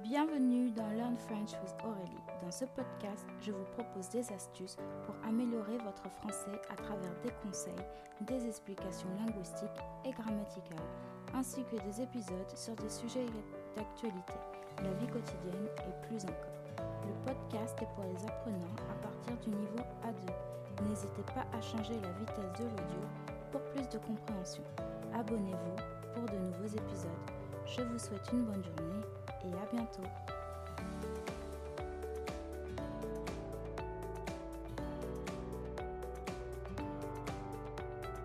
Bienvenue dans Learn French with Aurélie. Dans ce podcast, je vous propose des astuces pour améliorer votre français à travers des conseils, des explications linguistiques et grammaticales, ainsi que des épisodes sur des sujets d'actualité, la vie quotidienne et plus encore. Le podcast est pour les apprenants à partir du niveau A2. N'hésitez pas à changer la vitesse de l'audio pour plus de compréhension. Abonnez-vous pour de nouveaux épisodes. Je vous souhaite une bonne journée et à bientôt.